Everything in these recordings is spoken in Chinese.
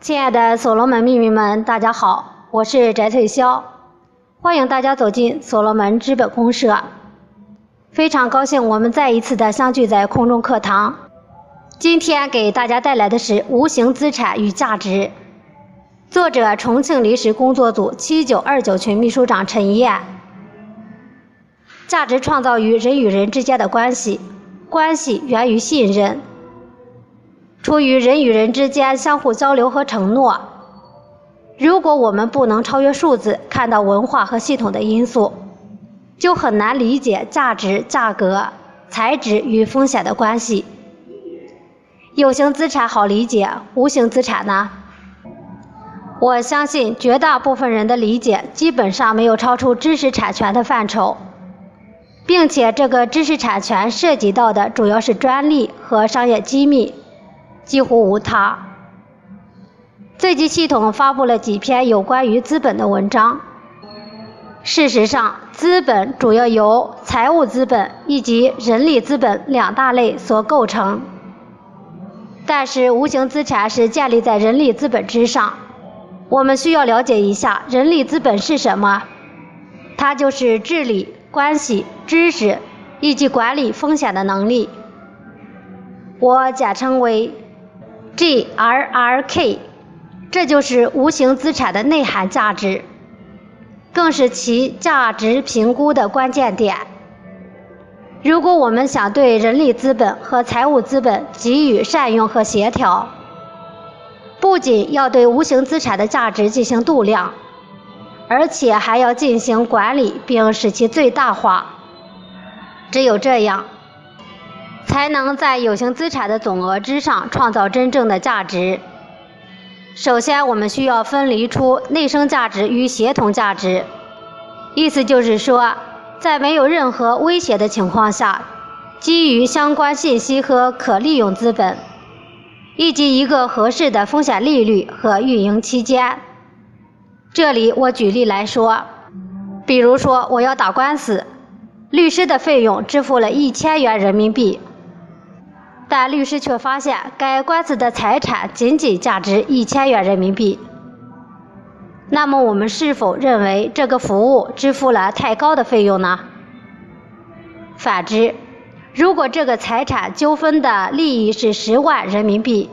亲爱的所罗门秘密们，大家好，我是翟翠霄，欢迎大家走进所罗门资本公社。非常高兴我们再一次的相聚在空中课堂。今天给大家带来的是《无形资产与价值》，作者重庆临时工作组七九二九群秘书长陈燕。价值创造于人与人之间的关系，关系源于信任。出于人与人之间相互交流和承诺。如果我们不能超越数字，看到文化和系统的因素，就很难理解价值、价格、材质与风险的关系。有形资产好理解，无形资产呢？我相信绝大部分人的理解基本上没有超出知识产权的范畴，并且这个知识产权涉及到的主要是专利和商业机密。几乎无他。最近系统发布了几篇有关于资本的文章。事实上，资本主要由财务资本以及人力资本两大类所构成。但是，无形资产是建立在人力资本之上。我们需要了解一下人力资本是什么。它就是治理、关系、知识以及管理风险的能力。我简称为。GRRK，这就是无形资产的内涵价值，更是其价值评估的关键点。如果我们想对人力资本和财务资本给予善用和协调，不仅要对无形资产的价值进行度量，而且还要进行管理并使其最大化。只有这样。才能在有形资产的总额之上创造真正的价值。首先，我们需要分离出内生价值与协同价值。意思就是说，在没有任何威胁的情况下，基于相关信息和可利用资本，以及一个合适的风险利率和运营期间。这里我举例来说，比如说我要打官司，律师的费用支付了一千元人民币。但律师却发现，该官司的财产仅仅价值一千元人民币。那么，我们是否认为这个服务支付了太高的费用呢？反之，如果这个财产纠纷的利益是十万人民币，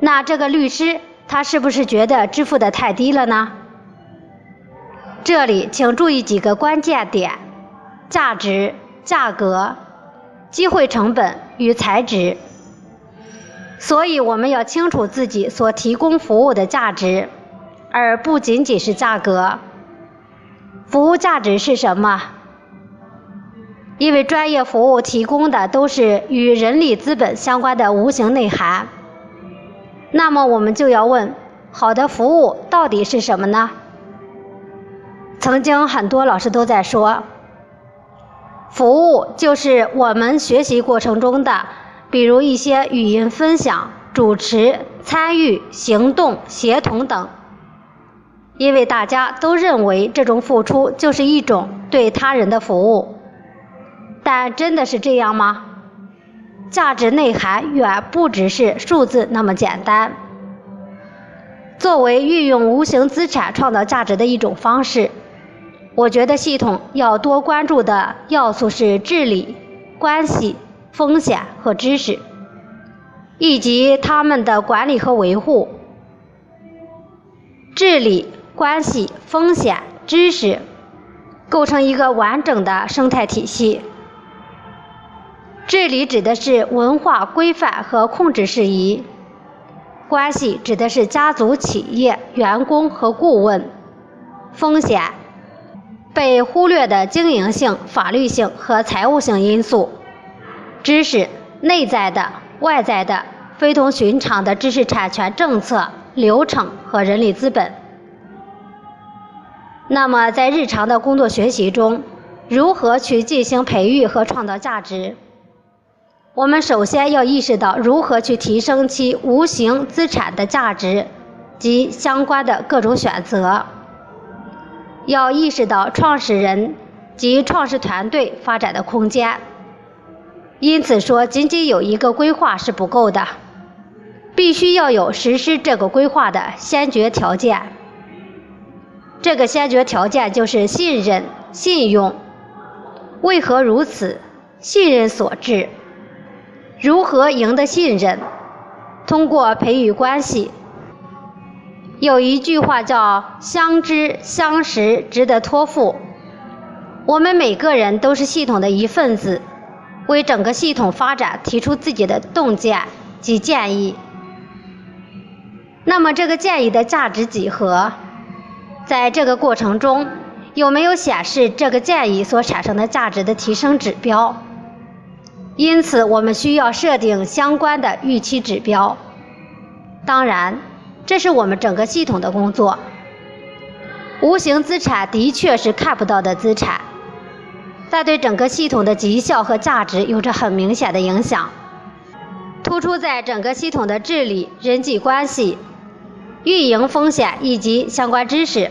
那这个律师他是不是觉得支付的太低了呢？这里请注意几个关键点：价值、价格。机会成本与材质，所以我们要清楚自己所提供服务的价值，而不仅仅是价格。服务价值是什么？因为专业服务提供的都是与人力资本相关的无形内涵，那么我们就要问：好的服务到底是什么呢？曾经很多老师都在说。服务就是我们学习过程中的，比如一些语音分享、主持、参与、行动、协同等。因为大家都认为这种付出就是一种对他人的服务，但真的是这样吗？价值内涵远不只是数字那么简单。作为运用无形资产创造价值的一种方式。我觉得系统要多关注的要素是治理、关系、风险和知识，以及他们的管理和维护。治理、关系、风险、知识构成一个完整的生态体系。治理指的是文化规范和控制事宜，关系指的是家族、企业、员工和顾问，风险。被忽略的经营性、法律性和财务性因素，知识内在的、外在的、非同寻常的知识产权政策、流程和人力资本。那么，在日常的工作学习中，如何去进行培育和创造价值？我们首先要意识到如何去提升其无形资产的价值及相关的各种选择。要意识到创始人及创始团队发展的空间，因此说仅仅有一个规划是不够的，必须要有实施这个规划的先决条件。这个先决条件就是信任、信用。为何如此？信任所致。如何赢得信任？通过培育关系。有一句话叫“相知相识，值得托付”。我们每个人都是系统的一份子，为整个系统发展提出自己的洞见及建议。那么，这个建议的价值几何？在这个过程中，有没有显示这个建议所产生的价值的提升指标？因此，我们需要设定相关的预期指标。当然，这是我们整个系统的工作。无形资产的确是看不到的资产，但对整个系统的绩效和价值有着很明显的影响，突出在整个系统的治理、人际关系、运营风险以及相关知识。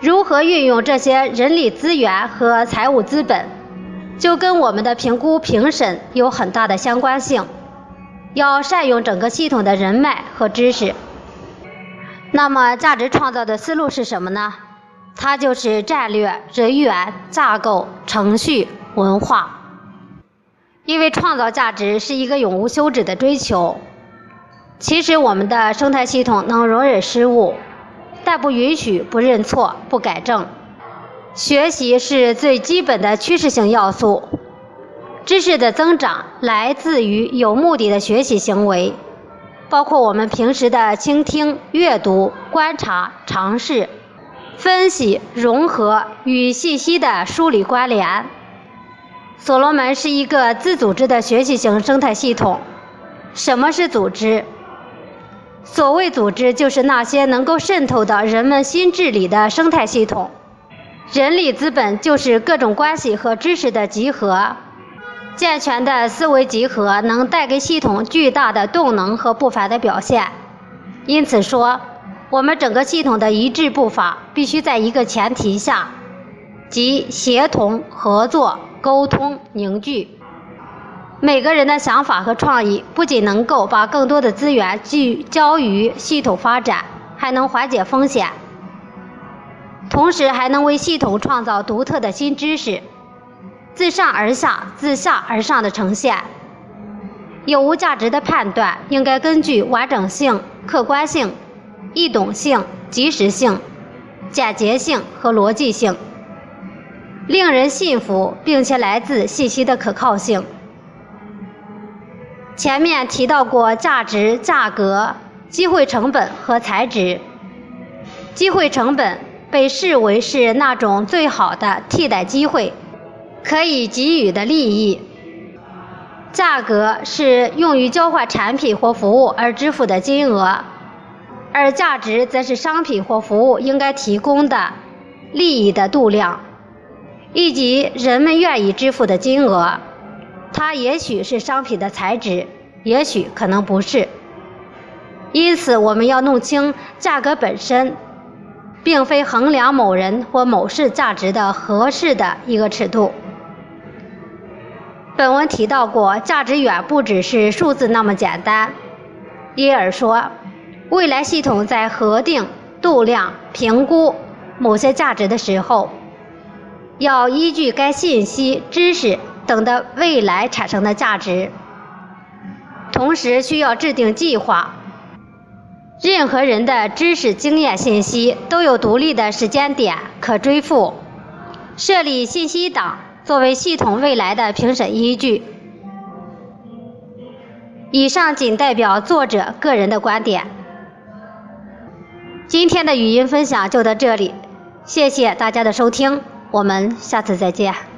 如何运用这些人力资源和财务资本？就跟我们的评估评审有很大的相关性，要善用整个系统的人脉和知识。那么，价值创造的思路是什么呢？它就是战略、人员、架构、程序、文化。因为创造价值是一个永无休止的追求。其实，我们的生态系统能容忍失误，但不允许不认错、不改正。学习是最基本的趋势性要素，知识的增长来自于有目的的学习行为，包括我们平时的倾听、阅读、观察、尝试、分析、融合与信息的梳理关联。所罗门是一个自组织的学习型生态系统。什么是组织？所谓组织，就是那些能够渗透到人们心智里的生态系统。人力资本就是各种关系和知识的集合，健全的思维集合能带给系统巨大的动能和不凡的表现。因此说，我们整个系统的一致步伐必须在一个前提下，即协同、合作、沟通、凝聚。每个人的想法和创意不仅能够把更多的资源聚焦于系统发展，还能缓解风险。同时还能为系统创造独特的新知识，自上而下、自下而上的呈现。有无价值的判断应该根据完整性、客观性、易懂性、及时性、简洁性和逻辑性，令人信服，并且来自信息的可靠性。前面提到过价值、价格、机会成本和材质。机会成本。被视为是那种最好的替代机会，可以给予的利益。价格是用于交换产品或服务而支付的金额，而价值则是商品或服务应该提供的利益的度量，以及人们愿意支付的金额。它也许是商品的材质，也许可能不是。因此，我们要弄清价格本身。并非衡量某人或某事价值的合适的一个尺度。本文提到过，价值远不只是数字那么简单。因而说，未来系统在核定、度量、评估某些价值的时候，要依据该信息、知识等的未来产生的价值，同时需要制定计划。任何人的知识、经验、信息都有独立的时间点可追溯。设立信息档作为系统未来的评审依据。以上仅代表作者个人的观点。今天的语音分享就到这里，谢谢大家的收听，我们下次再见。